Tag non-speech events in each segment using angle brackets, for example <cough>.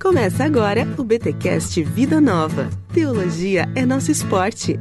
Começa agora o BTcast Vida Nova. Teologia é nosso esporte.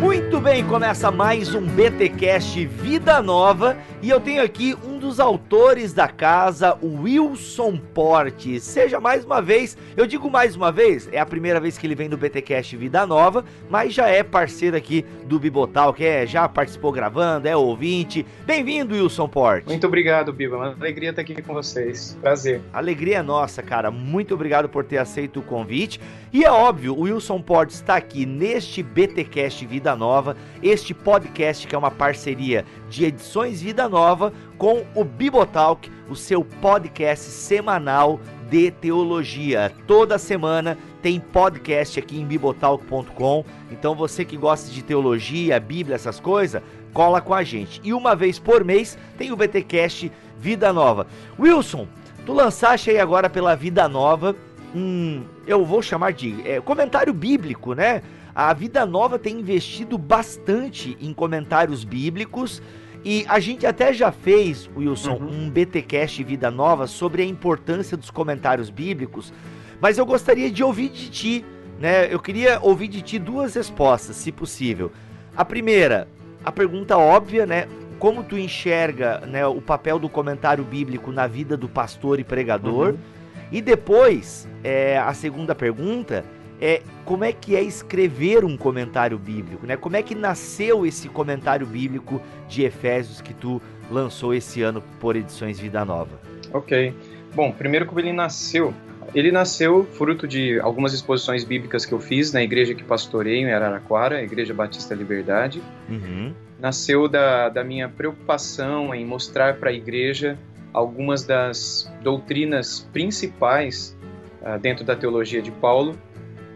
Muito bem, começa mais um BTcast Vida Nova e eu tenho aqui um dos autores da casa, o Wilson Porte. Seja mais uma vez, eu digo mais uma vez, é a primeira vez que ele vem do BTcast Vida Nova, mas já é parceiro aqui do Bibotal, que é, já participou gravando, é ouvinte. Bem-vindo, Wilson Porte. Muito obrigado, Biba. Uma alegria estar aqui com vocês. Prazer. Alegria é nossa, cara. Muito obrigado por ter aceito o convite. E é óbvio, o Wilson Porte está aqui neste BTcast Vida Nova, este podcast que é uma parceria de edições Vida Nova com o Bibotalk, o seu podcast semanal de teologia. Toda semana tem podcast aqui em bibotalk.com. Então você que gosta de teologia, Bíblia, essas coisas, cola com a gente. E uma vez por mês tem o BTcast Vida Nova. Wilson, tu lançaste aí agora pela Vida Nova um, eu vou chamar de é, comentário bíblico, né? A Vida Nova tem investido bastante em comentários bíblicos e a gente até já fez, Wilson, uhum. um BTcast Vida Nova sobre a importância dos comentários bíblicos, mas eu gostaria de ouvir de ti, né? Eu queria ouvir de ti duas respostas, se possível. A primeira, a pergunta óbvia, né? Como tu enxerga né, o papel do comentário bíblico na vida do pastor e pregador? Uhum. E depois, é, a segunda pergunta é como é que é escrever um comentário bíblico, né? Como é que nasceu esse comentário bíblico de Efésios que tu lançou esse ano por Edições Vida Nova? Ok. Bom, primeiro como ele nasceu. Ele nasceu fruto de algumas exposições bíblicas que eu fiz na igreja que pastorei em Araraquara, a Igreja Batista Liberdade. Uhum. Nasceu da, da minha preocupação em mostrar para a igreja algumas das doutrinas principais uh, dentro da teologia de Paulo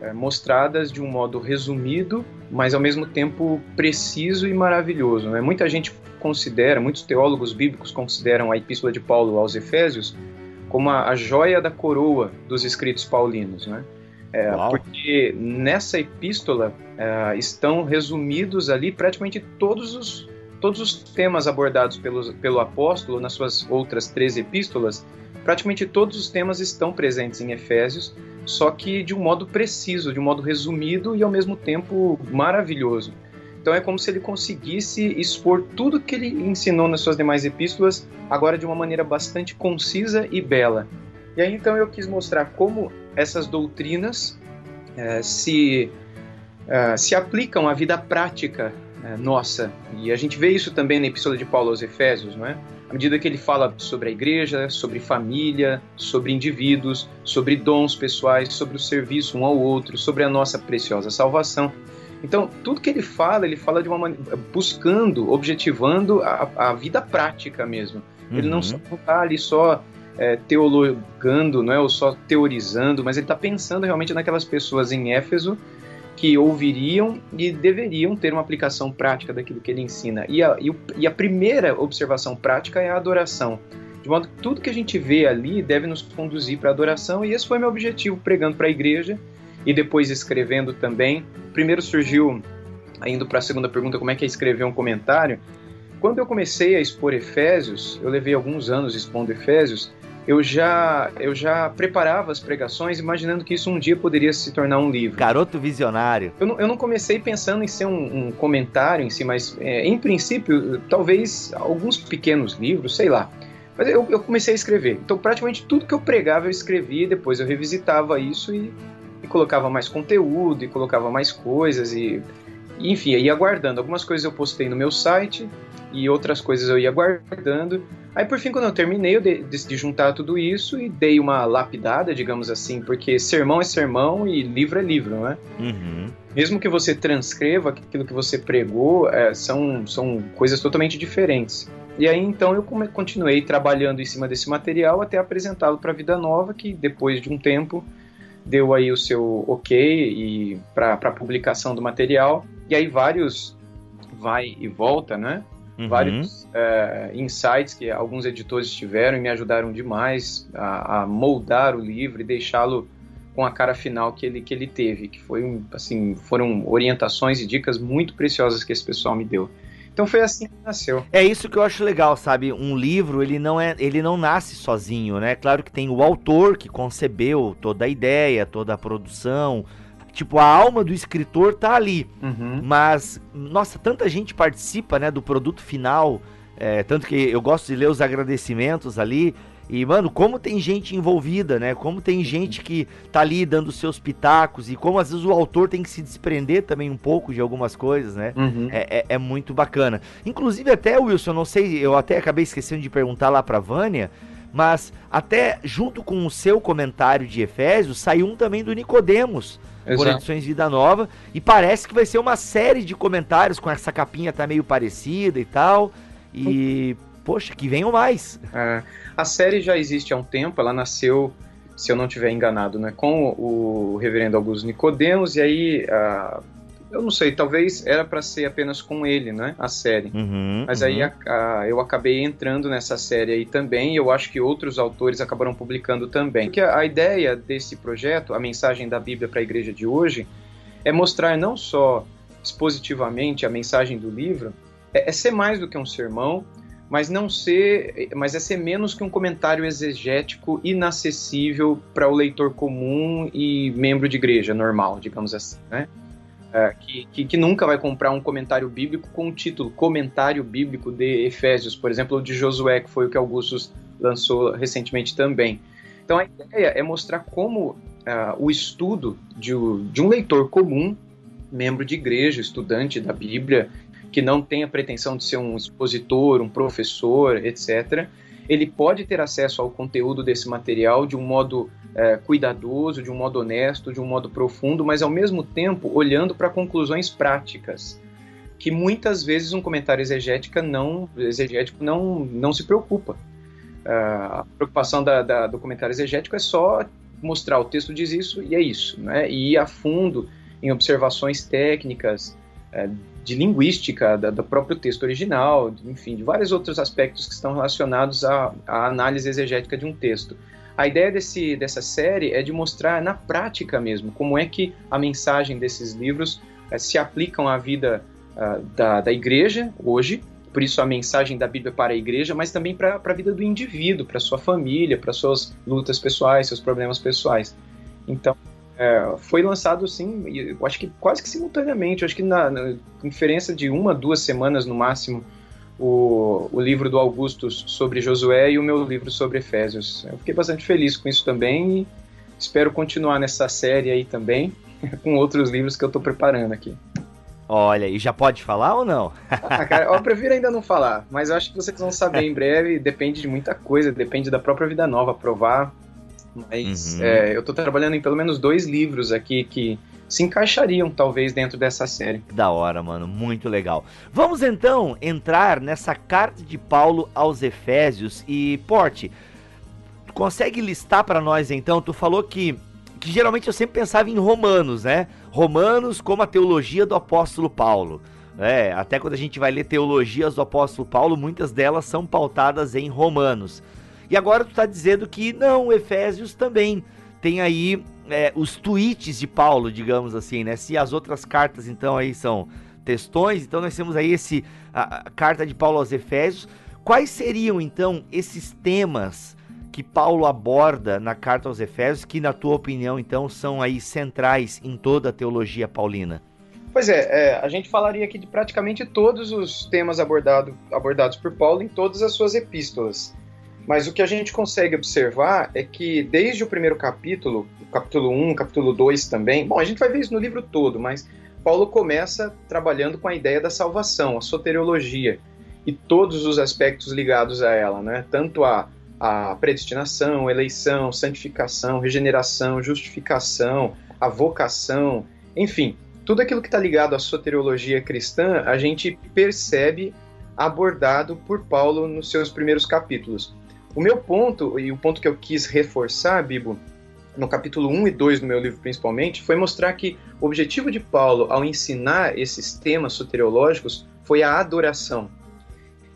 é, mostradas de um modo resumido, mas ao mesmo tempo preciso e maravilhoso. Né? Muita gente considera, muitos teólogos bíblicos consideram a Epístola de Paulo aos Efésios como a, a joia da coroa dos escritos paulinos, né? É, porque nessa epístola é, estão resumidos ali praticamente todos os, todos os temas abordados pelo, pelo apóstolo nas suas outras três epístolas, praticamente todos os temas estão presentes em Efésios, só que de um modo preciso, de um modo resumido e ao mesmo tempo maravilhoso. Então é como se ele conseguisse expor tudo que ele ensinou nas suas demais epístolas, agora de uma maneira bastante concisa e bela. E aí então eu quis mostrar como essas doutrinas é, se, é, se aplicam à vida prática é, nossa. E a gente vê isso também na Epístola de Paulo aos Efésios, não é? À medida que ele fala sobre a igreja, sobre família, sobre indivíduos, sobre dons pessoais, sobre o serviço um ao outro, sobre a nossa preciosa salvação. Então, tudo que ele fala, ele fala de uma maneira, buscando, objetivando a, a vida prática mesmo. Uhum. Ele não está ali só é, teologando, não é, ou só teorizando, mas ele está pensando realmente naquelas pessoas em Éfeso que ouviriam e deveriam ter uma aplicação prática daquilo que ele ensina. E a, e a primeira observação prática é a adoração. De modo que tudo que a gente vê ali deve nos conduzir para a adoração, e esse foi meu objetivo pregando para a igreja e depois escrevendo também. Primeiro surgiu, indo para a segunda pergunta, como é que é escrever um comentário. Quando eu comecei a expor Efésios, eu levei alguns anos expondo Efésios, eu já, eu já preparava as pregações imaginando que isso um dia poderia se tornar um livro. Garoto visionário. Eu não, eu não comecei pensando em ser um, um comentário em si, mas é, em princípio, talvez alguns pequenos livros, sei lá. Mas eu, eu, comecei a escrever. Então, praticamente tudo que eu pregava eu escrevia, depois eu revisitava isso e, e colocava mais conteúdo, e colocava mais coisas, e, e enfim, ia guardando. Algumas coisas eu postei no meu site, e outras coisas eu ia guardando. Aí por fim, quando eu terminei, eu decidi juntar tudo isso e dei uma lapidada, digamos assim, porque sermão é sermão e livro é livro, não é? Uhum. Mesmo que você transcreva aquilo que você pregou, é, são, são coisas totalmente diferentes. E aí então eu continuei trabalhando em cima desse material até apresentá-lo para a Vida Nova, que depois de um tempo deu aí o seu ok e para a publicação do material. E aí vários vai e volta, né? Uhum. vários é, insights que alguns editores tiveram e me ajudaram demais a, a moldar o livro e deixá-lo com a cara final que ele, que ele teve, que foi um, assim, foram orientações e dicas muito preciosas que esse pessoal me deu. Então foi assim que nasceu. É isso que eu acho legal, sabe? Um livro, ele não é, ele não nasce sozinho, né? Claro que tem o autor que concebeu toda a ideia, toda a produção, Tipo, a alma do escritor tá ali. Uhum. Mas, nossa, tanta gente participa, né, do produto final. É, tanto que eu gosto de ler os agradecimentos ali. E, mano, como tem gente envolvida, né? Como tem gente que tá ali dando seus pitacos e como às vezes o autor tem que se desprender também um pouco de algumas coisas, né? Uhum. É, é, é, muito bacana. Inclusive, até, Wilson, não sei, eu até acabei esquecendo de perguntar lá pra Vânia, mas até junto com o seu comentário de Efésios, saiu um também do Nicodemos. Exato. por Edições Vida Nova. E parece que vai ser uma série de comentários com essa capinha tá meio parecida e tal. E, poxa, que venham mais. É, a série já existe há um tempo, ela nasceu, se eu não estiver enganado, né, com o reverendo Augusto Nicodemos, e aí a, eu não sei, talvez era para ser apenas com ele, né? A série. Uhum, Mas aí uhum. a, a, eu acabei entrando nessa série aí também, e eu acho que outros autores acabaram publicando também. Porque a, a ideia desse projeto, a mensagem da Bíblia para a igreja de hoje, é mostrar não só expositivamente a mensagem do livro, é, é ser mais do que um sermão, mas não ser, mas é ser menos que um comentário exegético inacessível para o leitor comum e membro de igreja normal, digamos assim, né? É, que, que, que, nunca vai comprar um comentário bíblico com o título Comentário Bíblico de Efésios, por exemplo, ou de Josué, que foi o que Augustus lançou recentemente também. Então a ideia é mostrar como uh, o estudo de, de um leitor comum, membro de igreja, estudante da Bíblia, que não tem a pretensão de ser um expositor, um professor, etc., ele pode ter acesso ao conteúdo desse material de um modo é, cuidadoso, de um modo honesto, de um modo profundo, mas ao mesmo tempo olhando para conclusões práticas, que muitas vezes um comentário exegética não, exegético não, não se preocupa. Uh, a preocupação da, da, do comentário exegético é só mostrar o texto diz isso e é isso, né? e ir a fundo em observações técnicas, é, de linguística da, do próprio texto original, enfim, de vários outros aspectos que estão relacionados à, à análise exegética de um texto. A ideia desse, dessa série é de mostrar na prática mesmo como é que a mensagem desses livros é, se aplicam à vida uh, da, da igreja hoje, por isso a mensagem da Bíblia para a igreja, mas também para a vida do indivíduo, para sua família, para suas lutas pessoais, seus problemas pessoais. Então, é, foi lançado assim, eu acho que quase que simultaneamente, acho que na, na diferença de uma, duas semanas no máximo, o, o livro do Augustus sobre Josué e o meu livro sobre Efésios. Eu fiquei bastante feliz com isso também e espero continuar nessa série aí também, <laughs> com outros livros que eu estou preparando aqui. Olha, e já pode falar ou não? ah, cara, eu prefiro ainda não falar, mas eu acho que vocês vão saber <laughs> em breve, depende de muita coisa, depende da própria vida nova, provar mas uhum. é, eu estou trabalhando em pelo menos dois livros aqui que se encaixariam talvez dentro dessa série. Da hora, mano, muito legal. Vamos então entrar nessa carta de Paulo aos Efésios e Porte, consegue listar para nós então? Tu falou que que geralmente eu sempre pensava em Romanos, né? Romanos como a teologia do apóstolo Paulo. É, até quando a gente vai ler teologias do apóstolo Paulo, muitas delas são pautadas em Romanos. E agora tu está dizendo que não, Efésios também tem aí é, os tweets de Paulo, digamos assim, né? Se as outras cartas então aí são textões, então nós temos aí esse a, a carta de Paulo aos Efésios. Quais seriam então esses temas que Paulo aborda na carta aos Efésios que na tua opinião então são aí centrais em toda a teologia paulina? Pois é, é, a gente falaria aqui de praticamente todos os temas abordado, abordados por Paulo em todas as suas epístolas. Mas o que a gente consegue observar é que desde o primeiro capítulo, capítulo 1, capítulo 2 também, bom, a gente vai ver isso no livro todo, mas Paulo começa trabalhando com a ideia da salvação, a soteriologia e todos os aspectos ligados a ela, né? Tanto a, a predestinação, eleição, santificação, regeneração, justificação, a vocação, enfim, tudo aquilo que está ligado à soteriologia cristã, a gente percebe abordado por Paulo nos seus primeiros capítulos. O meu ponto, e o ponto que eu quis reforçar, Bibo, no capítulo 1 e 2 do meu livro principalmente, foi mostrar que o objetivo de Paulo ao ensinar esses temas soteriológicos foi a adoração.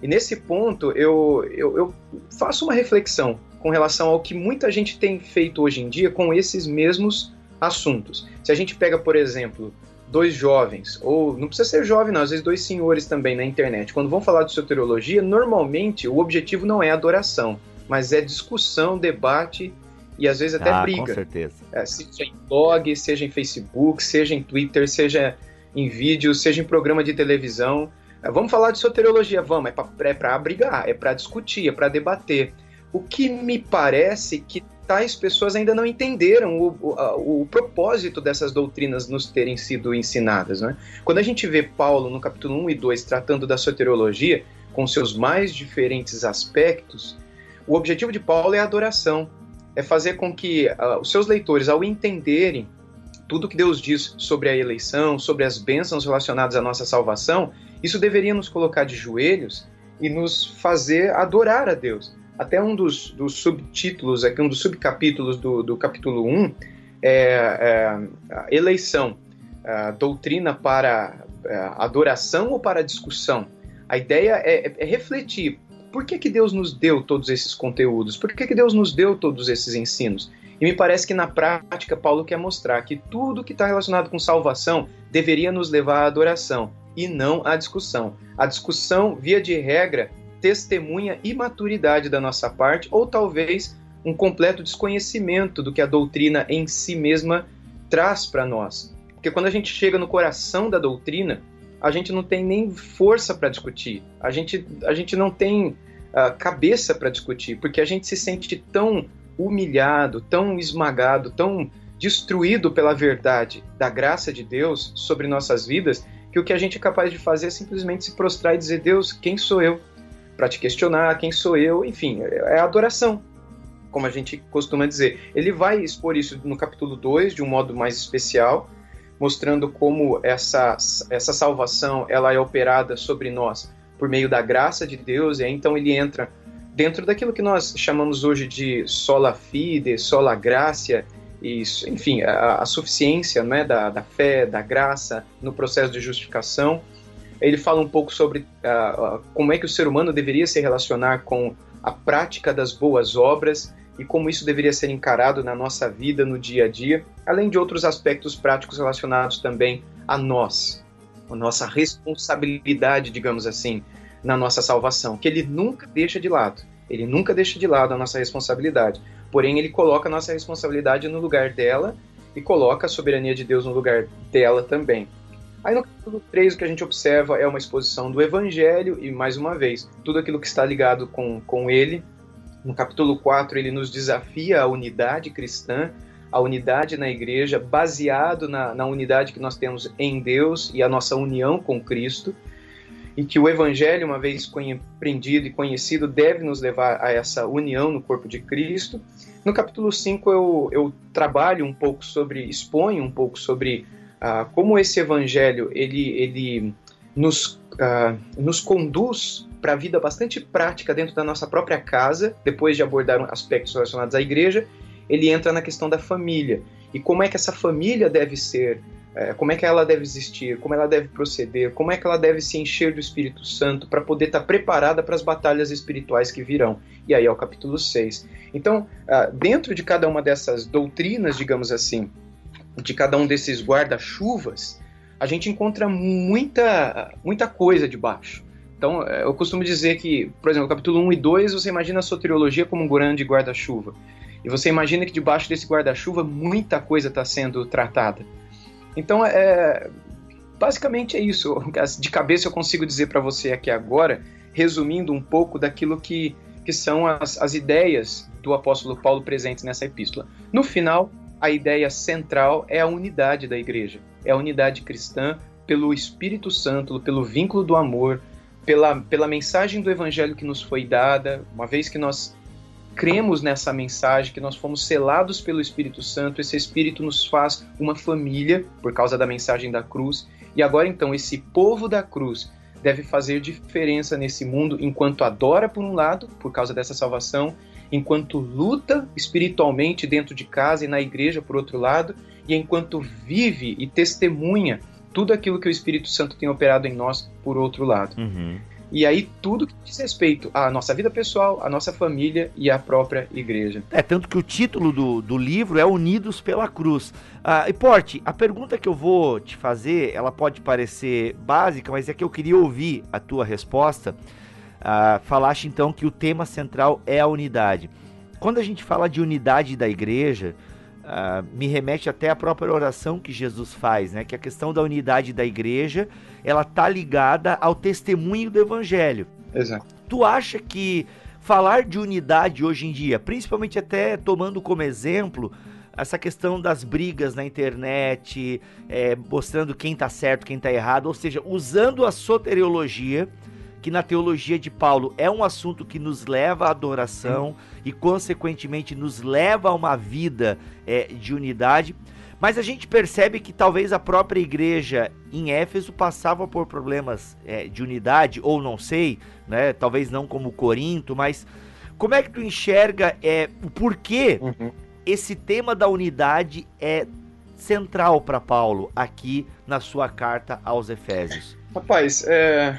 E nesse ponto eu, eu, eu, faço uma reflexão com relação ao que muita gente tem feito hoje em dia com esses mesmos assuntos. Se a gente pega, por exemplo, dois jovens, ou não precisa ser jovem, não, às vezes dois senhores também na internet, quando vão falar de soteriologia, normalmente o objetivo não é adoração, mas é discussão, debate e às vezes até ah, briga. Com certeza. É, seja em blog, seja em Facebook, seja em Twitter, seja em vídeo, seja em programa de televisão. É, vamos falar de soteriologia, vamos, é para é brigar, é para discutir, é para debater. O que me parece que tais pessoas ainda não entenderam o, o, o, propósito dessas doutrinas nos terem sido ensinadas. Né? Quando a gente vê Paulo no capítulo 1 e 2 tratando da soteriologia, com seus mais diferentes aspectos, o objetivo de Paulo é a adoração, é fazer com que uh, os seus leitores, ao entenderem tudo que Deus diz sobre a eleição, sobre as bênçãos relacionadas à nossa salvação, isso deveria nos colocar de joelhos e nos fazer adorar a Deus até um dos, dos subtítulos, aqui, um dos subcapítulos do, do capítulo 1 é, é eleição, doutrina para é, adoração ou para discussão. A ideia é, é, refletir por que, que Deus nos deu todos esses conteúdos, por que, que Deus nos deu todos esses ensinos. E me parece que na prática Paulo quer mostrar que tudo que está relacionado com salvação deveria nos levar à adoração e não à discussão. A discussão, via de regra, testemunha imaturidade da nossa parte ou talvez um completo desconhecimento do que a doutrina em si mesma traz para nós. Porque quando a gente chega no coração da doutrina, a gente não tem nem força para discutir, a gente, a gente não tem uh, cabeça para discutir, porque a gente se sente tão humilhado, tão esmagado, tão destruído pela verdade da graça de Deus sobre nossas vidas, que o que a gente é capaz de fazer é simplesmente se prostrar e dizer: Deus, quem sou eu? para te questionar quem sou eu, enfim, é adoração, como a gente costuma dizer. Ele vai expor isso no capítulo 2 de um modo mais especial, mostrando como essa, essa salvação ela é operada sobre nós por meio da graça de Deus, e aí então ele entra dentro daquilo que nós chamamos hoje de sola fide, sola gracia, isso, enfim, a, a suficiência né, da, da fé, da graça no processo de justificação. Ele fala um pouco sobre uh, uh, como é que o ser humano deveria se relacionar com a prática das boas obras e como isso deveria ser encarado na nossa vida, no dia a dia, além de outros aspectos práticos relacionados também a nós, a nossa responsabilidade, digamos assim, na nossa salvação, que ele nunca deixa de lado. Ele nunca deixa de lado a nossa responsabilidade. Porém, ele coloca a nossa responsabilidade no lugar dela e coloca a soberania de Deus no lugar dela também. Aí no capítulo 3 o que a gente observa é uma exposição do Evangelho e, mais uma vez, tudo aquilo que está ligado com, com ele. No capítulo 4 ele nos desafia a unidade cristã, a unidade na igreja, baseado na, na unidade que nós temos em Deus e a nossa união com Cristo. E que o Evangelho, uma vez compreendido e conhecido, deve nos levar a essa união no corpo de Cristo. No capítulo 5 eu, eu trabalho um pouco sobre, exponho um pouco sobre ah, como esse evangelho ele, ele nos, ah, nos conduz para a vida bastante prática dentro da nossa própria casa, depois de abordar aspectos relacionados à igreja, ele entra na questão da família e como é que essa família deve ser, eh, como é que ela deve existir, como ela deve proceder, como é que ela deve se encher do Espírito Santo para poder estar tá preparada para as batalhas espirituais que virão. E aí é o capítulo 6. Então, ah, dentro de cada uma dessas doutrinas, digamos assim, de cada um desses guarda-chuvas, a gente encontra muita, muita coisa debaixo. Então, é, eu costumo dizer que, por exemplo, capítulo 1 e 2, você imagina a soteriologia como um grande guarda-chuva. E você imagina que debaixo desse guarda-chuva muita coisa está sendo tratada. Então, é, basicamente é isso. De cabeça eu consigo dizer para você aqui agora, resumindo um pouco daquilo que, que são as, as ideias do apóstolo Paulo presentes nessa epístola. No final, a ideia central é a unidade da igreja, é a unidade cristã pelo Espírito Santo, pelo vínculo do amor, pela, pela mensagem do evangelho que nos foi dada, uma vez que nós cremos nessa mensagem, que nós fomos selados pelo Espírito Santo, esse Espírito nos faz uma família por causa da mensagem da cruz, e agora então esse povo da cruz deve fazer diferença nesse mundo enquanto adora por um lado, por causa dessa salvação, enquanto luta espiritualmente dentro de casa e na igreja, por outro lado, e enquanto vive e testemunha tudo aquilo que o Espírito Santo tem operado em nós, por outro lado. Uhum. E aí tudo que diz respeito à nossa vida pessoal, à nossa família e à própria igreja. É, tanto que o título do, do livro é Unidos pela Cruz. Ah, e Porte, a pergunta que eu vou te fazer, ela pode parecer básica, mas é que eu queria ouvir a tua resposta. Ah, falaste então que o tema central é a unidade. Quando a gente fala de unidade da igreja, Uh, me remete até à própria oração que Jesus faz, né? Que a questão da unidade da igreja, ela tá ligada ao testemunho do evangelho. Exato. Tu acha que falar de unidade hoje em dia, principalmente até tomando como exemplo essa questão das brigas na internet, é, mostrando quem tá certo, quem tá errado, ou seja, usando a soteriologia que na teologia de Paulo é um assunto que nos leva à adoração e, consequentemente, nos leva a uma vida é, de unidade. Mas a gente percebe que talvez a própria igreja em Éfeso passava por problemas é, de unidade, ou não sei, né? talvez não como Corinto, mas como é que tu enxerga é, o porquê uhum. esse tema da unidade é central para Paulo aqui na sua carta aos Efésios? Rapaz, é,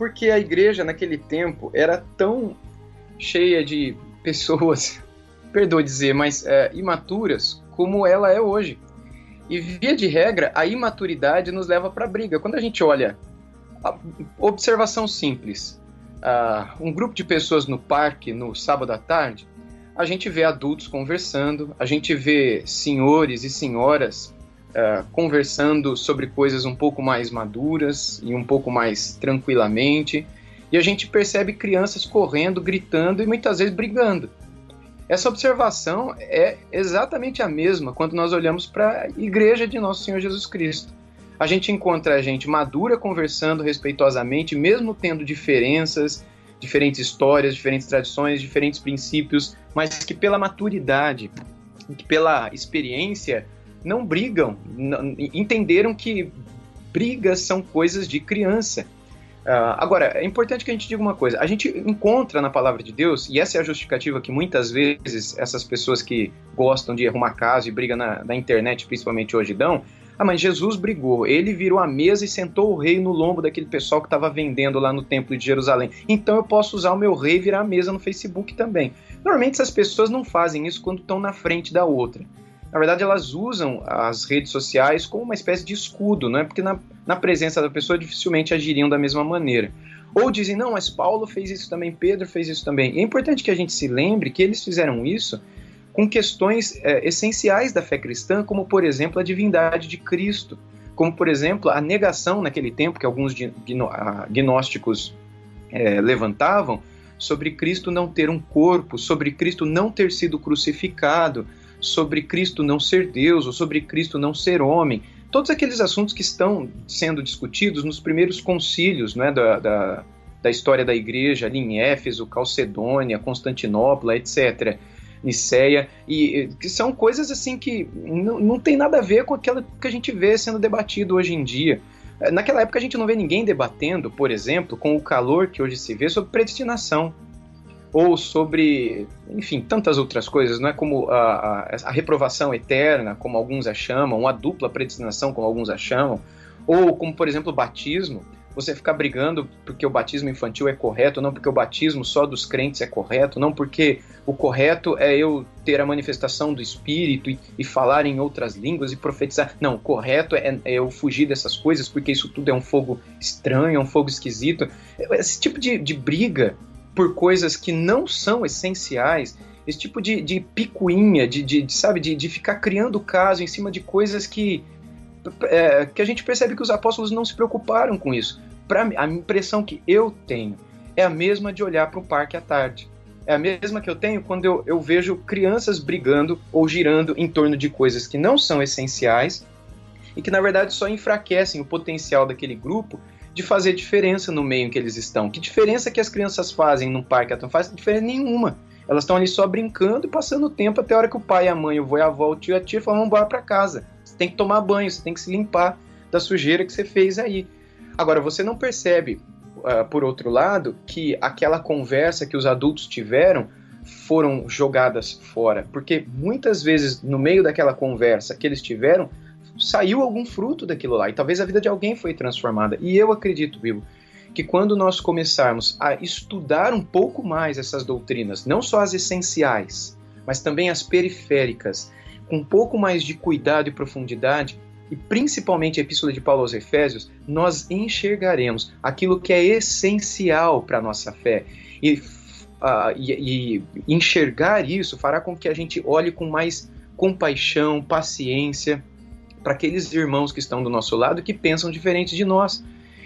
porque a igreja naquele tempo era tão cheia de pessoas, <laughs> perdoe dizer, mas é, imaturas como ela é hoje. E via de regra, a imaturidade nos leva para briga. Quando a gente olha, a observação simples, um grupo de pessoas no parque no sábado à tarde, a gente vê adultos conversando, a gente vê senhores e senhoras uh, conversando sobre coisas um pouco mais maduras e um pouco mais tranquilamente. E a gente percebe crianças correndo, gritando e muitas vezes brigando. Essa observação é exatamente a mesma quando nós olhamos para a igreja de Nosso Senhor Jesus Cristo. A gente encontra a gente madura conversando respeitosamente, mesmo tendo diferenças, diferentes histórias, diferentes tradições, diferentes princípios, mas que pela maturidade, que pela experiência, não brigam, entenderam que brigas são coisas de criança. Uh, agora, é importante que a gente diga uma coisa: a gente encontra na palavra de Deus, e essa é a justificativa que muitas vezes essas pessoas que gostam de arrumar casa e brigam na, na internet, principalmente hoje, dão. Ah, mas Jesus brigou, ele virou a mesa e sentou o rei no lombo daquele pessoal que estava vendendo lá no templo de Jerusalém. Então eu posso usar o meu rei e virar a mesa no Facebook também. Normalmente essas pessoas não fazem isso quando estão na frente da outra na verdade, elas usam as redes sociais como uma espécie de escudo, né? porque na, na presença da pessoa dificilmente agiriam da mesma maneira. Ou dizem, não, mas Paulo fez isso também, Pedro fez isso também. E é importante que a gente se lembre que eles fizeram isso com questões é, essenciais da fé cristã, como, por exemplo, a divindade de Cristo. Como, por exemplo, a negação naquele tempo que alguns gnósticos é, levantavam sobre Cristo não ter um corpo, sobre Cristo não ter sido crucificado, sobre Cristo não ser Deus ou sobre Cristo não ser homem. Todos aqueles assuntos que estão sendo discutidos nos primeiros concílios né, da, da, da história da igreja, ali em Éfeso, Calcedônia, Constantinopla, etc. Niceia, e que são coisas assim que não, tem nada a ver com aquilo que a gente vê sendo debatido hoje em dia. Naquela época a gente não vê ninguém debatendo, por exemplo, com o calor que hoje se vê sobre predestinação ou sobre, enfim, tantas outras coisas, não é como a, a, a, reprovação eterna, como alguns a chamam, a dupla predestinação, como alguns a chamam, ou como, por exemplo, o batismo, você ficar brigando porque o batismo infantil é correto, não porque o batismo só dos crentes é correto, não porque o correto é eu ter a manifestação do Espírito e, e falar em outras línguas e profetizar. Não, o correto é, é, eu fugir dessas coisas porque isso tudo é um fogo estranho, é um fogo esquisito. Esse tipo de, de briga por coisas que não são essenciais, esse tipo de, de picuinha, de, de, de sabe, de, de ficar criando caso em cima de coisas que, é, que a gente percebe que os apóstolos não se preocuparam com isso. Pra, a impressão que eu tenho é a mesma de olhar para o parque à tarde. É a mesma que eu tenho quando eu, eu vejo crianças brigando ou girando em torno de coisas que não são essenciais e que na verdade só enfraquecem o potencial daquele grupo de fazer diferença no meio em que eles estão. Que diferença que as crianças fazem no parque? Não faz diferença nenhuma. Elas estão ali só brincando e passando o tempo até a hora que o pai, a mãe, o avô, a avó, o tio e a tia falam, vamos embora para casa. Você tem que tomar banho, você tem que se limpar da sujeira que você fez aí. Agora, você não percebe, uh, por outro lado, que aquela conversa que os adultos tiveram foram jogadas fora. Porque muitas vezes, no meio daquela conversa que eles tiveram, saiu algum fruto daquilo lá. E talvez a vida de alguém foi transformada. E eu acredito, Bibo, que quando nós começarmos a estudar um pouco mais essas doutrinas, não só as essenciais, mas também as periféricas, com um pouco mais de cuidado e profundidade, e principalmente a Epístola de Paulo aos Efésios, nós enxergaremos aquilo que é essencial para a nossa fé. E, uh, e, e enxergar isso fará com que a gente olhe com mais compaixão, paciência para aqueles irmãos que estão do nosso lado que pensam diferente de nós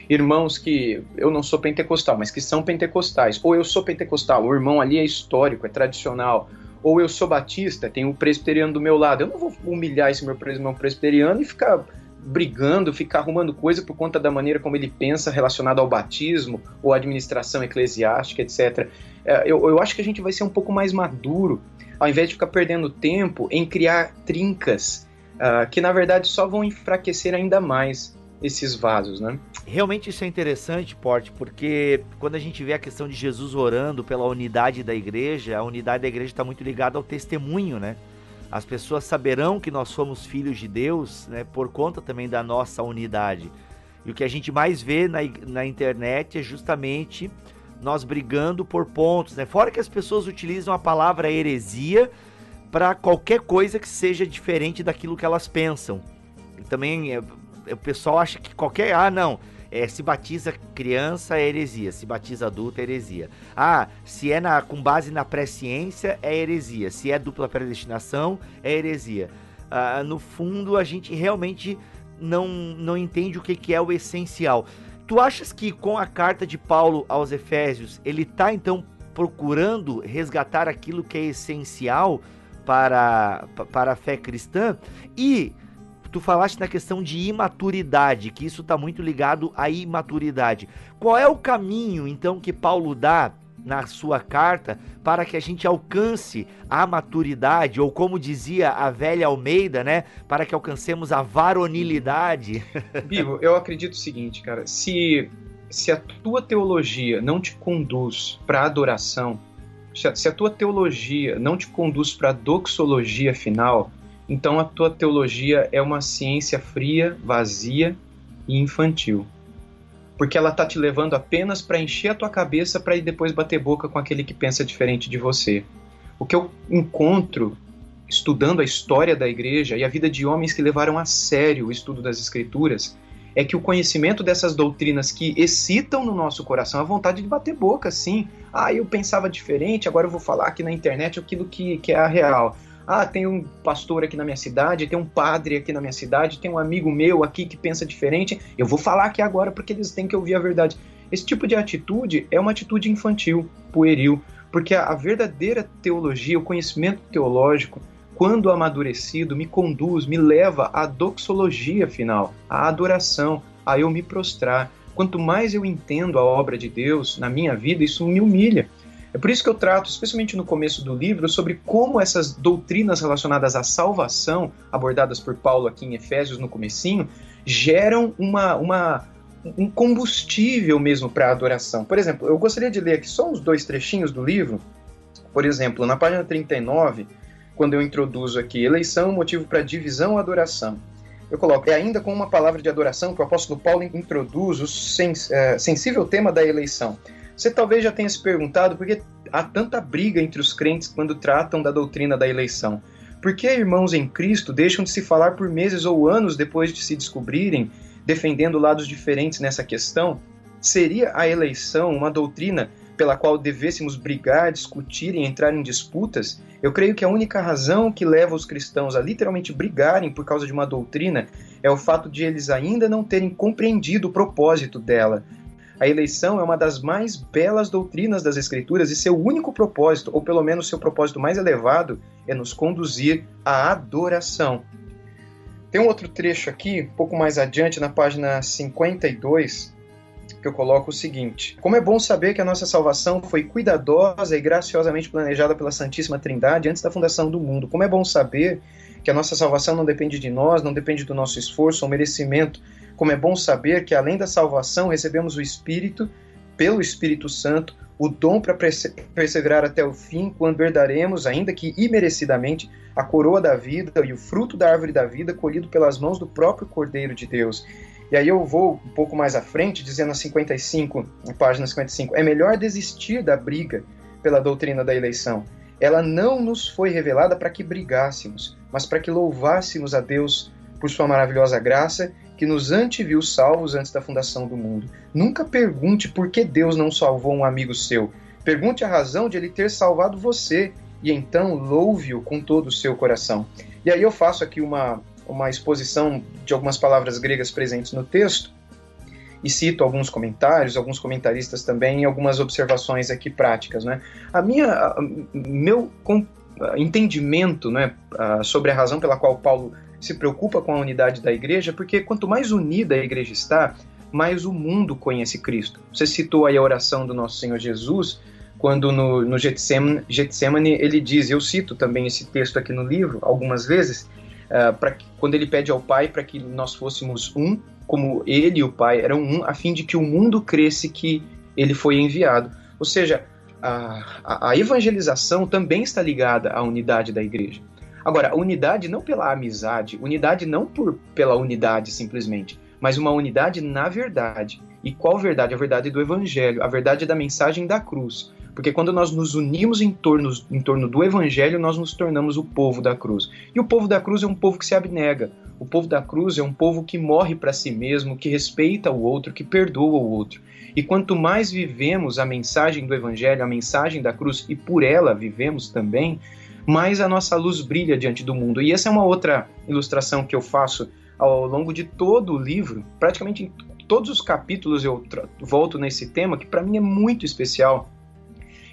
irmãos que eu não sou pentecostal, mas que são pentecostais, ou eu sou pentecostal, o irmão ali é histórico, é tradicional, ou eu sou batista, tem o presbiteriano do meu lado. Eu não vou humilhar esse meu irmão presbiteriano e ficar brigando, ficar arrumando coisa por conta da maneira como ele pensa relacionado ao batismo ou administração eclesiástica, etc. É, eu, eu acho que a gente vai ser um pouco mais maduro, ao invés de ficar perdendo tempo em criar trincas uh, que na verdade só vão enfraquecer ainda mais esses vasos, né? Realmente isso é interessante, Porte, porque quando a gente vê a questão de Jesus orando pela unidade da igreja, a unidade da igreja está muito ligada ao testemunho, né? As pessoas saberão que nós somos filhos de Deus, né, por conta também da nossa unidade. E o que a gente mais vê na, na internet é justamente nós brigando por pontos, né? Fora que as pessoas utilizam a palavra heresia para qualquer coisa que seja diferente daquilo que elas pensam. também é, o pessoal acha que qualquer. Ah, não. É, se batiza criança é heresia, se batiza adulto é heresia. Ah, se é na, com base na presciência é heresia, se é dupla predestinação é heresia. Ah, no fundo, a gente realmente não, não entende o que, que é o essencial. Tu achas que com a carta de Paulo aos Efésios, ele está então procurando resgatar aquilo que é essencial para, para a fé cristã? E Tu falaste na questão de imaturidade, que isso está muito ligado à imaturidade. Qual é o caminho, então, que Paulo dá na sua carta para que a gente alcance a maturidade, ou como dizia a velha Almeida, né? Para que alcancemos a varonilidade? <laughs> Bibo, eu acredito o seguinte, cara. Se, se a tua teologia não te conduz para adoração, se a, tua teologia não te conduz para a doxologia final, então a tua teologia é uma ciência fria, vazia e infantil. Porque ela está te levando apenas para encher a tua cabeça para ir depois bater boca com aquele que pensa diferente de você. O que eu encontro estudando a história da igreja e a vida de homens que levaram a sério o estudo das escrituras é que o conhecimento dessas doutrinas que excitam no nosso coração a vontade de bater boca, sim. Ah, eu pensava diferente, agora eu vou falar aqui na internet aquilo que, que é a real. Ah, tem um pastor aqui na minha cidade, tem um padre aqui na minha cidade, tem um amigo meu aqui que pensa diferente. Eu vou falar aqui agora porque eles têm que ouvir a verdade. Esse tipo de atitude é uma atitude infantil, pueril, porque a, verdadeira teologia, o conhecimento teológico, quando amadurecido, me conduz, me leva à doxologia final, à adoração, a eu me prostrar. Quanto mais eu entendo a obra de Deus na minha vida, isso me humilha. É por isso que eu trato, especialmente no começo do livro, sobre como essas doutrinas relacionadas à salvação, abordadas por Paulo aqui em Efésios no comecinho, geram uma, uma, um combustível mesmo para a adoração. Por exemplo, eu gostaria de ler aqui só uns dois trechinhos do livro. Por exemplo, na página 39, quando eu introduzo aqui eleição, motivo para divisão adoração. Eu coloco, é ainda com uma palavra de adoração que o apóstolo Paulo introduz o sens, é, sensível tema da eleição. Você talvez já tenha se perguntado por que há tanta briga entre os crentes quando tratam da doutrina da eleição. Por que irmãos em Cristo deixam de se falar por meses ou anos depois de se descobrirem, defendendo lados diferentes nessa questão? Seria a eleição uma doutrina pela qual devêssemos brigar, discutir e entrar em disputas? Eu creio que a única razão que leva os cristãos a literalmente brigarem por causa de uma doutrina é o fato de eles ainda não terem compreendido o propósito dela, a eleição é uma das mais belas doutrinas das Escrituras e seu único propósito, ou pelo menos seu propósito mais elevado, é nos conduzir à adoração. Tem um outro trecho aqui, um pouco mais adiante, na página 52, que eu coloco o seguinte: Como é bom saber que a nossa salvação foi cuidadosa e graciosamente planejada pela Santíssima Trindade antes da fundação do mundo. Como é bom saber que a nossa salvação não depende de nós, não depende do nosso esforço ou merecimento, como é bom saber que, além da salvação, recebemos o Espírito, pelo Espírito Santo, o dom para perseverar até o fim, quando herdaremos, ainda que imerecidamente, a coroa da vida e o fruto da árvore da vida colhido pelas mãos do próprio Cordeiro de Deus. E aí eu vou um pouco mais à frente, dizendo a 55, na página 55, é melhor desistir da briga pela doutrina da eleição. Ela não nos foi revelada para que brigássemos, mas para que louvássemos a Deus por sua maravilhosa graça, que nos anteviu salvos antes da fundação do mundo. Nunca pergunte por que Deus não salvou um amigo seu. Pergunte a razão de ele ter salvado você e então louve-o com todo o seu coração. E aí eu faço aqui uma, uma exposição de algumas palavras gregas presentes no texto e cito alguns comentários, alguns comentaristas também e algumas observações aqui práticas. Né? A minha, a, meu com, a, entendimento né, a, sobre a razão pela qual Paulo se preocupa com a unidade da igreja, porque quanto mais unida a igreja está, mais o mundo conhece Cristo. Você citou aí a oração do nosso Senhor Jesus, quando no, no Getsemane, Getsemane ele diz, eu cito também esse texto aqui no livro algumas vezes, uh, pra, quando ele pede ao Pai para que nós fôssemos um, como ele e o Pai eram um, a fim de que o mundo cresce que ele foi enviado. Ou seja, a, a evangelização também está ligada à unidade da igreja. Agora, unidade não pela amizade, unidade não por, pela unidade simplesmente, mas uma unidade na verdade. E qual verdade? A verdade do evangelho, a verdade da mensagem da cruz. Porque quando nós nos unimos em torno, em torno do Evangelho, nós nos tornamos o povo da cruz. E o povo da cruz é um povo que se abnega. O povo da cruz é um povo que morre para si mesmo, que respeita o outro, que perdoa o outro. E quanto mais vivemos a mensagem do Evangelho, a mensagem da cruz, e por ela vivemos também, mais a nossa luz brilha diante do mundo. E essa é uma outra ilustração que eu faço ao longo de todo o livro, praticamente em todos os capítulos eu volto nesse tema, que para mim é muito especial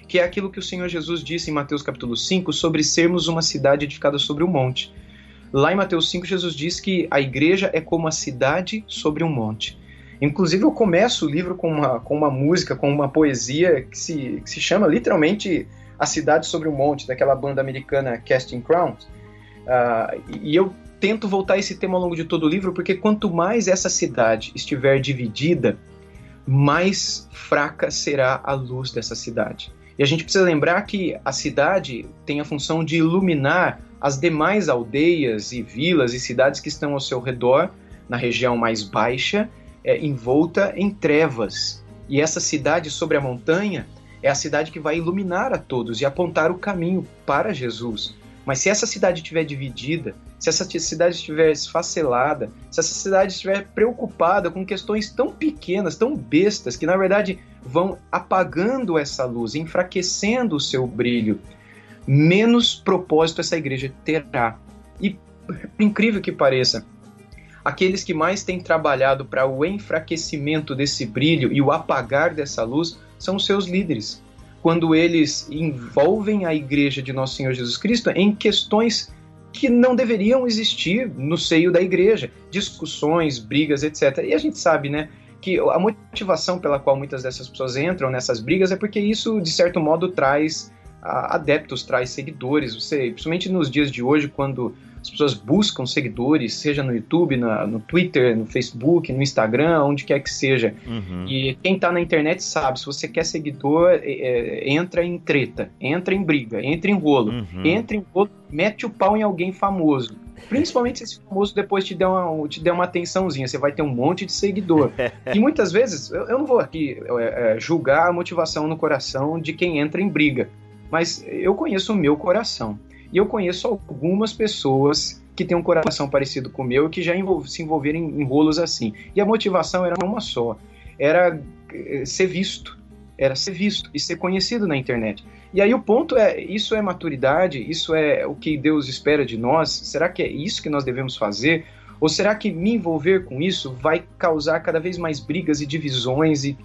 que é aquilo que o Senhor Jesus disse em Mateus capítulo 5 sobre sermos uma cidade edificada sobre um monte. Lá em Mateus 5, Jesus diz que a igreja é como a cidade sobre um monte. Inclusive, eu começo o livro com uma, com uma música, com uma poesia que se, que se chama literalmente A Cidade sobre um Monte, daquela banda americana Casting Crowns. Uh, e eu tento voltar esse tema ao longo de todo o livro, porque quanto mais essa cidade estiver dividida, mais fraca será a luz dessa cidade. E a gente precisa lembrar que a cidade tem a função de iluminar as demais aldeias e vilas e cidades que estão ao seu redor, na região mais baixa, é, envolta em trevas. E essa cidade sobre a montanha é a cidade que vai iluminar a todos e apontar o caminho para Jesus. Mas se essa cidade estiver dividida, se essa cidade estiver esfacelada, se essa cidade estiver preocupada com questões tão pequenas, tão bestas, que na verdade vão apagando essa luz, enfraquecendo o seu brilho, menos propósito essa igreja terá. E, incrível que pareça, aqueles que mais têm trabalhado para o enfraquecimento desse brilho e o apagar dessa luz são os seus líderes quando eles envolvem a igreja de Nosso Senhor Jesus Cristo em questões que não deveriam existir no seio da igreja, discussões, brigas, etc. E a gente sabe, né, que a motivação pela qual muitas dessas pessoas entram nessas brigas é porque isso, de certo modo, traz adeptos, traz seguidores. Você, principalmente nos dias de hoje, quando as pessoas buscam seguidores, seja no YouTube, na, no Twitter, no Facebook, no Instagram, onde quer que seja. Uhum. E quem está na internet sabe, se você quer seguidor, é, é, entra em treta, entra em briga, entra em rolo, uhum. entra em rolo, mete o pau em alguém famoso. Principalmente se esse famoso depois te der uma, te der uma atençãozinha, você vai ter um monte de seguidor. <laughs> e muitas vezes, eu, eu não vou aqui é, é, julgar a motivação no coração de quem entra em briga, mas eu conheço o meu coração. E eu conheço algumas pessoas que têm um coração parecido com o meu e que já se envolveram em, em rolos assim. E a motivação era uma só: era eh, ser visto. Era ser visto e ser conhecido na internet. E aí o ponto é: isso é maturidade? Isso é o que Deus espera de nós? Será que é isso que nós devemos fazer? Ou será que me envolver com isso vai causar cada vez mais brigas e divisões e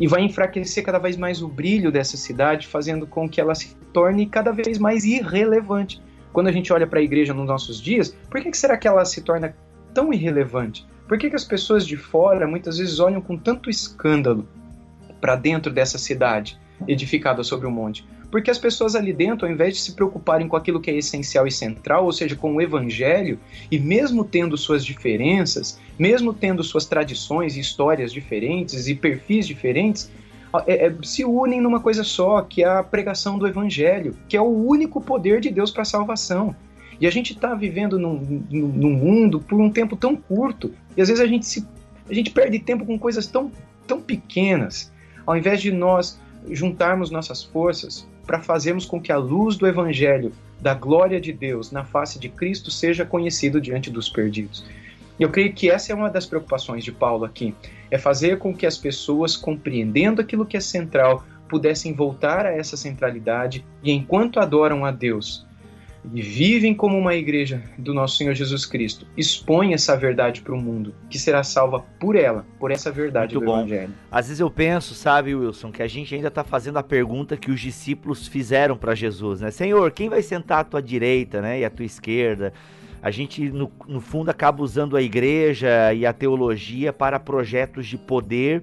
e vai enfraquecer cada vez mais o brilho dessa cidade, fazendo com que ela se torne cada vez mais irrelevante. Quando a gente olha para a igreja nos nossos dias, por que, que será que ela se torna tão irrelevante? Por que, que as pessoas de fora muitas vezes olham com tanto escândalo para dentro dessa cidade edificada sobre o um monte? Porque as pessoas ali dentro, ao invés de se preocuparem com aquilo que é essencial e central, ou seja, com o evangelho, e mesmo tendo suas diferenças, mesmo tendo suas tradições e histórias diferentes e perfis diferentes, é, é, se unem numa coisa só, que é a pregação do evangelho, que é o único poder de Deus para a salvação. E a gente está vivendo num, num, mundo por um tempo tão curto, e às vezes a gente se A gente perde tempo com coisas tão, tão pequenas, ao invés de nós juntarmos nossas forças para fazermos com que a luz do Evangelho, da glória de Deus na face de Cristo, seja conhecido diante dos perdidos. Eu creio que essa é uma das preocupações de Paulo aqui, é fazer com que as pessoas, compreendendo aquilo que é central, pudessem voltar a essa centralidade e, enquanto adoram a Deus, e vivem como uma igreja do nosso Senhor Jesus Cristo, expõe essa verdade para o mundo, que será salva por ela, por essa verdade Muito do bom. Evangelho. Às vezes eu penso, sabe, Wilson, que a gente ainda está fazendo a pergunta que os discípulos fizeram para Jesus, né? Senhor, quem vai sentar à tua direita né, e à tua esquerda? A gente, no, no fundo, acaba usando a igreja e a teologia para projetos de poder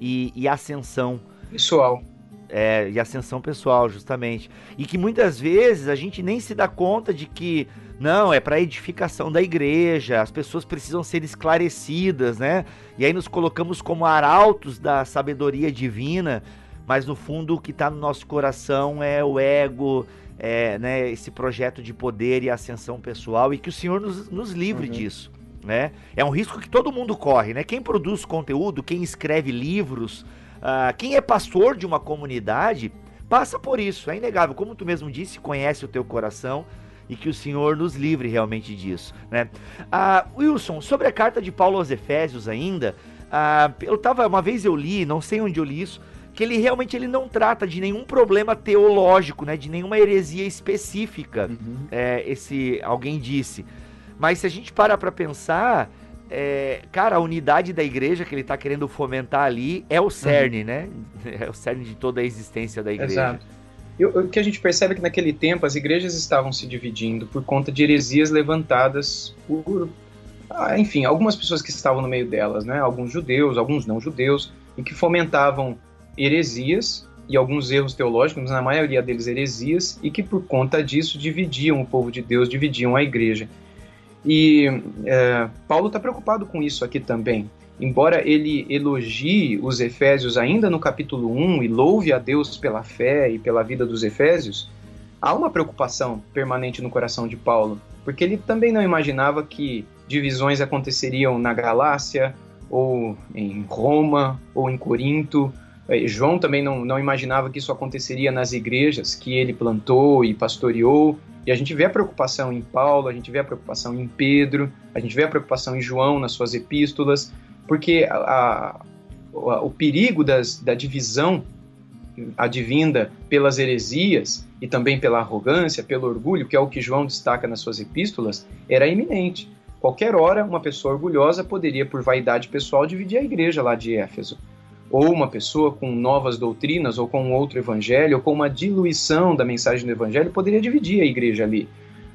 e, e ascensão. Pessoal. É, e ascensão pessoal, justamente. E que muitas vezes a gente nem se dá conta de que, não, é para edificação da igreja, as pessoas precisam ser esclarecidas, né? E aí nos colocamos como arautos da sabedoria divina, mas no fundo o que está no nosso coração é o ego, é, né, esse projeto de poder e ascensão pessoal e que o Senhor nos, nos livre uhum. disso. Né? É um risco que todo mundo corre, né? Quem produz conteúdo, quem escreve livros, Uh, quem é pastor de uma comunidade passa por isso, é inegável. Como tu mesmo disse, conhece o teu coração e que o Senhor nos livre realmente disso. Né? Uh, Wilson, sobre a carta de Paulo aos Efésios ainda, uh, eu tava, uma vez eu li, não sei onde eu li isso, que ele realmente ele não trata de nenhum problema teológico, né, de nenhuma heresia específica. Uhum. É, esse alguém disse. Mas se a gente parar para pensar, é, cara, a unidade da igreja que ele está querendo fomentar ali é o cerne, uhum. né? <laughs> É o cerne de toda a existência da igreja. Exato. O que a gente percebe é que naquele tempo as igrejas estavam se dividindo por conta de heresias levantadas por, ah, enfim, algumas pessoas que estavam no meio delas, né? Alguns judeus, alguns não judeus, e que fomentavam heresias e alguns erros teológicos, mas na maioria deles heresias, e que por conta disso dividiam o povo de Deus, dividiam a igreja. E é, Paulo está preocupado com isso aqui também. Embora ele elogie os Efésios ainda no capítulo 1 e louve a Deus pela fé e pela vida dos Efésios, há uma preocupação permanente no coração de Paulo, porque ele também não imaginava que divisões aconteceriam na Galácia, ou em Roma, ou em Corinto. É, João também não, não imaginava que isso aconteceria nas igrejas que ele plantou e pastoreou. E a gente vê a preocupação em Paulo, a gente vê a preocupação em Pedro, a gente vê a preocupação em João nas suas epístolas, porque a, a, o perigo das, da divisão advinda pelas heresias e também pela arrogância, pelo orgulho, que é o que João destaca nas suas epístolas, era iminente. Qualquer hora, uma pessoa orgulhosa poderia, por vaidade pessoal, dividir a igreja lá de Éfeso ou uma pessoa com novas doutrinas, ou com outro evangelho, ou com uma diluição da mensagem do evangelho, poderia dividir a igreja ali.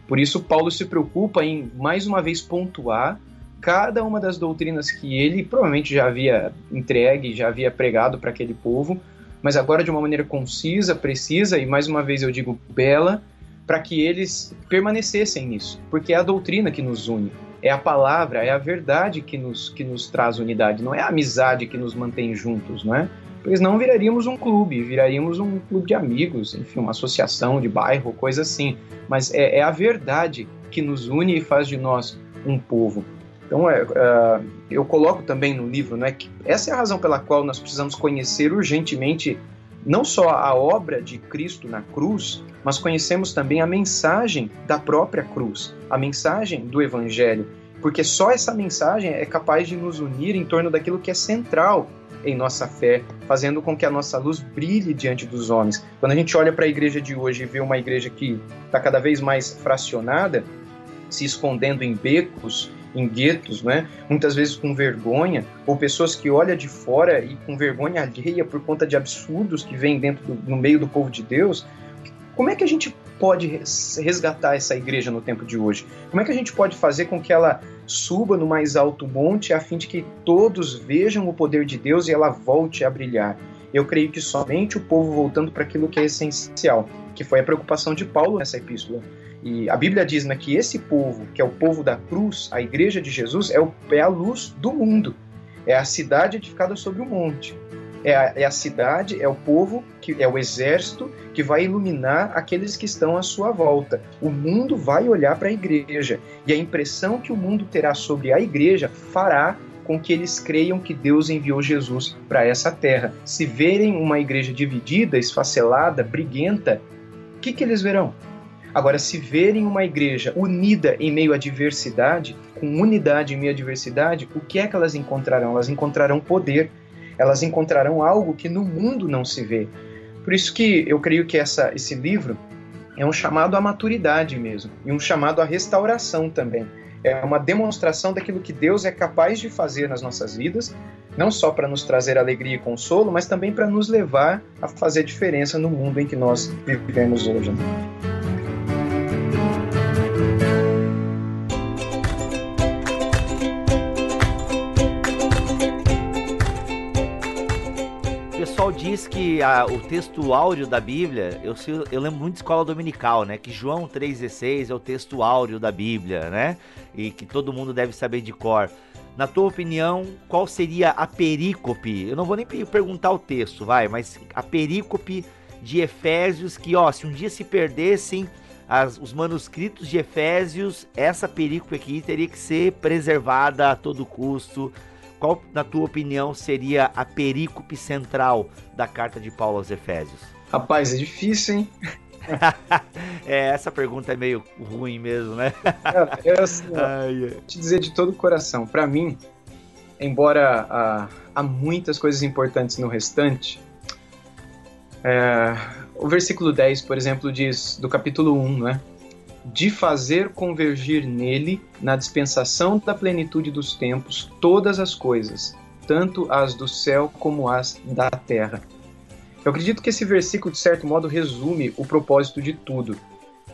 Por isso, Paulo se preocupa em, mais uma vez, pontuar cada uma das doutrinas que ele provavelmente já havia entregue, já havia pregado para aquele povo, mas agora de uma maneira concisa, precisa e, mais uma vez, eu digo bela, para que eles permanecessem nisso, porque é a doutrina que nos une é a palavra, é a verdade que nos, que nos traz unidade, não é a amizade que nos mantém juntos, não é? Pois não viraríamos um clube, viraríamos um clube de amigos, enfim, uma associação de bairro, coisa assim. Mas é, é a verdade que nos une e faz de nós um povo. Então, é, uh, eu coloco também no livro né, que essa é a razão pela qual nós precisamos conhecer urgentemente não só a obra de Cristo na cruz, mas conhecemos também a mensagem da própria cruz, a mensagem do Evangelho, porque só essa mensagem é capaz de nos unir em torno daquilo que é central em nossa fé, fazendo com que a nossa luz brilhe diante dos homens. Quando a gente olha para a igreja de hoje e vê uma igreja que está cada vez mais fracionada, se escondendo em becos, em guetos, né? muitas vezes com vergonha, ou pessoas que olham de fora e com vergonha alheia por conta de absurdos que vêm dentro do, no meio do povo de Deus, como é que a gente pode resgatar essa igreja no tempo de hoje? Como é que a gente pode fazer com que ela suba no mais alto monte a fim de que todos vejam o poder de Deus e ela volte a brilhar? Eu creio que somente o povo voltando para aquilo que é essencial, que foi a preocupação de Paulo nessa epístola. E a Bíblia diz né, que esse povo, que é o povo da cruz, a igreja de Jesus, é, o, é a luz do mundo. É a cidade edificada sobre o monte. É a, é a, cidade, é o povo, que é o exército que vai iluminar aqueles que estão à sua volta. O mundo vai olhar para a igreja e a impressão que o mundo terá sobre a igreja fará com que eles creiam que Deus enviou Jesus para essa terra. Se verem uma igreja dividida, esfacelada, briguenta, o que, que eles verão? Agora, se verem uma igreja unida em meio à diversidade, com unidade em meio à diversidade, o que é que elas encontrarão? Elas encontrarão poder, elas encontrarão algo que no mundo não se vê. Por isso que eu creio que essa, esse livro é um chamado à maturidade mesmo, e um chamado à restauração também. É uma demonstração daquilo que Deus é capaz de fazer nas nossas vidas, não só para nos trazer alegria e consolo, mas também para nos levar a fazer diferença no mundo em que nós vivemos hoje. Diz que a, o texto áureo da Bíblia, eu, eu lembro muito de escola dominical, né? Que João 3,16 é o texto áureo da Bíblia, né? E que todo mundo deve saber de cor. Na tua opinião, qual seria a perícope? Eu não vou nem perguntar o texto, vai, mas a perícope de Efésios que, ó, se um dia se perdessem as, os manuscritos de Efésios, essa perícope aqui teria que ser preservada a todo custo qual, na tua opinião, seria a perícope central da carta de Paulo aos Efésios? Rapaz, é difícil, hein? <laughs> é, essa pergunta é meio ruim mesmo, né? é, é assim, Ai, te dizer de todo o coração, para mim, embora ah, há muitas coisas importantes no restante, é, o versículo 10, por exemplo, diz, do capítulo 1, né? De fazer convergir nele, na dispensação da plenitude dos tempos, todas as coisas, tanto as do céu como as da terra. Eu acredito que esse versículo, de certo modo, resume o propósito de tudo,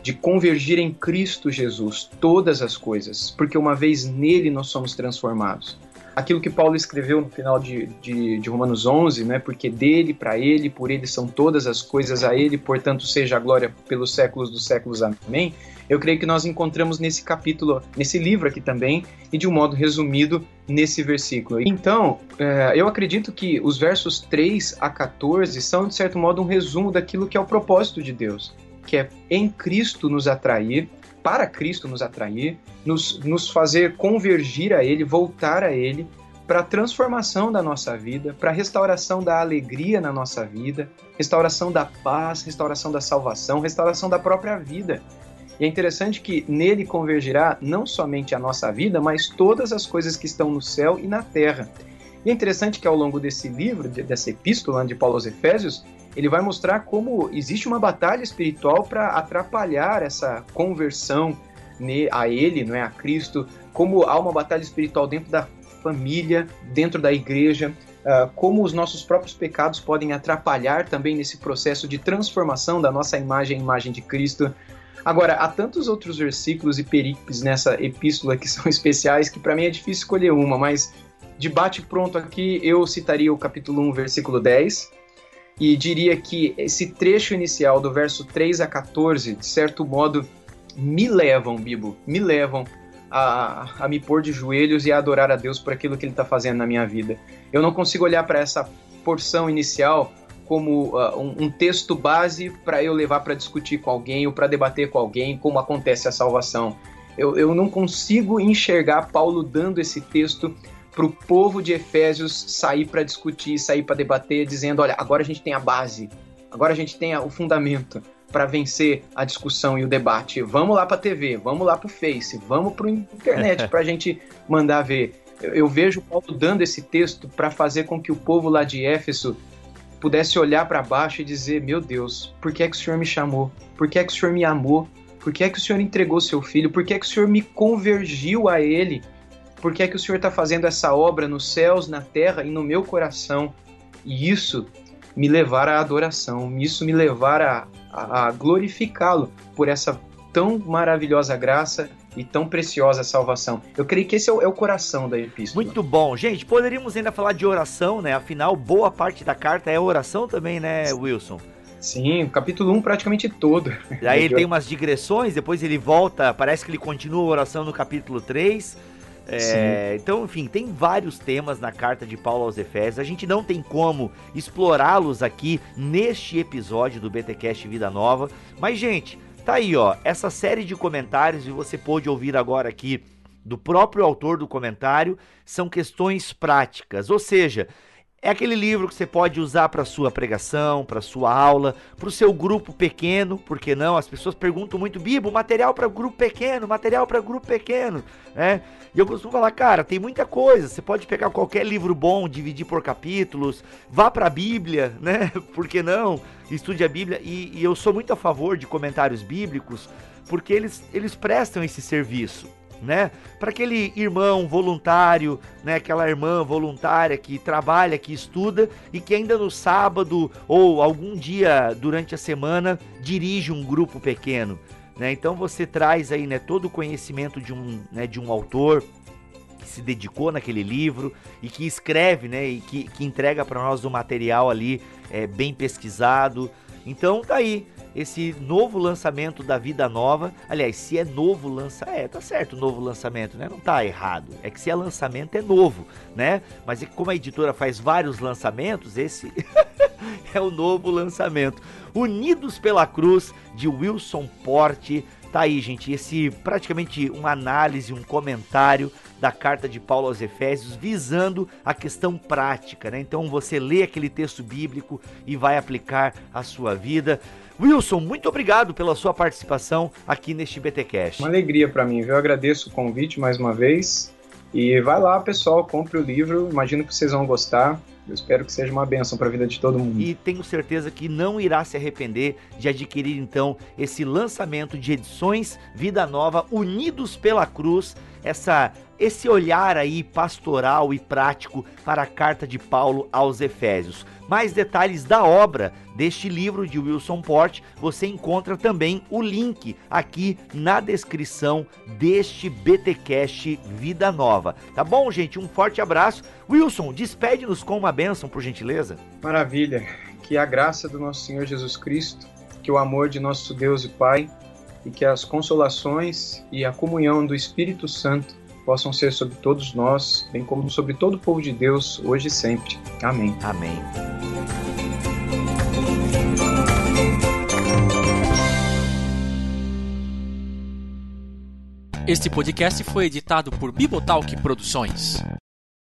de convergir em Cristo Jesus todas as coisas, porque uma vez nele nós somos transformados. Aquilo que Paulo escreveu no final de, de, de Romanos 11, né, porque dele, para ele, por ele são todas as coisas, a ele, portanto, seja a glória pelos séculos dos séculos. Amém eu creio que nós encontramos nesse capítulo, nesse livro aqui também, e de um modo resumido nesse versículo. Então, é, eu acredito que os versos 3 a 14 são, de certo modo, um resumo daquilo que é o propósito de Deus, que é em Cristo nos atrair, para Cristo nos atrair, nos, nos fazer convergir a Ele, voltar a Ele, para a transformação da nossa vida, para a restauração da alegria na nossa vida, restauração da paz, restauração da salvação, restauração da própria vida. E é interessante que nele convergirá não somente a nossa vida, mas todas as coisas que estão no céu e na terra. E é interessante que ao longo desse livro, dessa epístola de Paulo aos Efésios, ele vai mostrar como existe uma batalha espiritual para atrapalhar essa conversão a ele, não é a Cristo, como há uma batalha espiritual dentro da família, dentro da igreja, ah, como os nossos próprios pecados podem atrapalhar também nesse processo de transformação da nossa imagem em imagem de Cristo. Agora, há tantos outros versículos e perícopes nessa epístola que são <laughs> especiais que para mim é difícil escolher uma, mas de bate pronto aqui eu citaria o capítulo 1, versículo 10, e diria que esse trecho inicial do verso 3 a 14, de certo modo, me levam, Bibo, me levam a, a me pôr de joelhos e a adorar a Deus por aquilo que Ele está fazendo na minha vida. Eu não consigo olhar para essa porção inicial como uh, um, um, texto base para eu levar para discutir com alguém ou para debater com alguém como acontece a salvação. Eu, eu não consigo enxergar Paulo dando esse texto para o povo de Efésios sair para discutir, sair para debater, dizendo: olha, agora a gente tem a base, agora a gente tem o fundamento para vencer a discussão e o debate. Vamos lá para a TV, vamos lá para o Face, vamos para a internet para a <laughs> gente mandar ver. Eu, eu vejo Paulo dando esse texto para fazer com que o povo lá de Éfeso pudesse olhar para baixo e dizer: Meu Deus, por que é que o Senhor me chamou? Por que é que o Senhor me amou? Por que é que o Senhor entregou seu filho? Por que é que o Senhor me convergiu a Ele? Por que é que o Senhor está fazendo essa obra nos céus, na terra e no meu coração? E isso me levar à adoração, isso me levar a, a, a glorificá-lo por essa tão maravilhosa graça e tão preciosa a salvação. Eu creio que esse é o, é o, coração da epístola. Muito bom. Gente, poderíamos ainda falar de oração, né? Afinal, boa parte da carta é oração também, né, Wilson? Sim, o capítulo 1 praticamente todo. Aí <laughs> ele tem umas digressões, depois ele volta, parece que ele continua a oração no capítulo 3. É, então, enfim, tem vários temas na carta de Paulo aos Efésios. A gente não tem como explorá-los aqui neste episódio do BTcast Vida Nova. Mas, gente, Tá aí, ó, essa série de comentários e você pôde ouvir agora aqui do próprio autor do comentário são questões práticas, ou seja, é aquele livro que você pode usar para sua pregação, para sua aula, para o seu grupo pequeno, por que não? As pessoas perguntam muito, Bibo, material para grupo pequeno, material para grupo pequeno, né? E eu costumo falar, cara, tem muita coisa. Você pode pegar qualquer livro bom, dividir por capítulos, vá para a Bíblia, <laughs> né? Por que não? Estude a Bíblia. E, e eu sou muito a favor de comentários bíblicos, porque eles, eles prestam esse serviço né? Para aquele irmão voluntário, né? Aquela irmã voluntária que trabalha, que estuda e que ainda no sábado ou algum dia durante a semana dirige um grupo pequeno, né? Então você traz aí, né, todo o conhecimento de um, né, de um autor que se dedicou naquele livro e que escreve, né, e que, que entrega para nós o material ali é, bem pesquisado. Então tá aí esse novo lançamento da Vida Nova. Aliás, se é novo lançamento, é, tá certo, novo lançamento, né? Não tá errado. É que se é lançamento é novo, né? Mas é que como a editora faz vários lançamentos, esse <laughs> é o novo lançamento. Unidos pela Cruz de Wilson Porte. Tá aí, gente, esse praticamente uma análise, um comentário da carta de Paulo aos Efésios, visando a questão prática, né? Então você lê aquele texto bíblico e vai aplicar a sua vida. Wilson, muito obrigado pela sua participação aqui neste BTcast. Uma alegria para mim, viu? Eu agradeço o convite mais uma vez. E vai lá, pessoal, compre o livro. Imagino que vocês vão gostar. Eu espero que seja uma benção para a vida de todo mundo. E tenho certeza que não irá se arrepender de adquirir então esse lançamento de edições Vida Nova Unidos pela Cruz, essa esse olhar aí pastoral e prático para a carta de Paulo aos Efésios. Mais detalhes da obra deste livro de Wilson Port, você encontra também o link aqui na descrição deste BTcast Vida Nova. Tá bom, gente? Um forte abraço. Wilson, despede-nos com uma bênção, por gentileza. Maravilha. Que a graça do nosso Senhor Jesus Cristo, que o amor de nosso Deus e Pai e que as consolações e a comunhão do Espírito Santo possam ser sobre todos nós, bem como sobre todo o povo de Deus, hoje e sempre. Amém. Amém. Este podcast foi editado por Bibotalk Produções.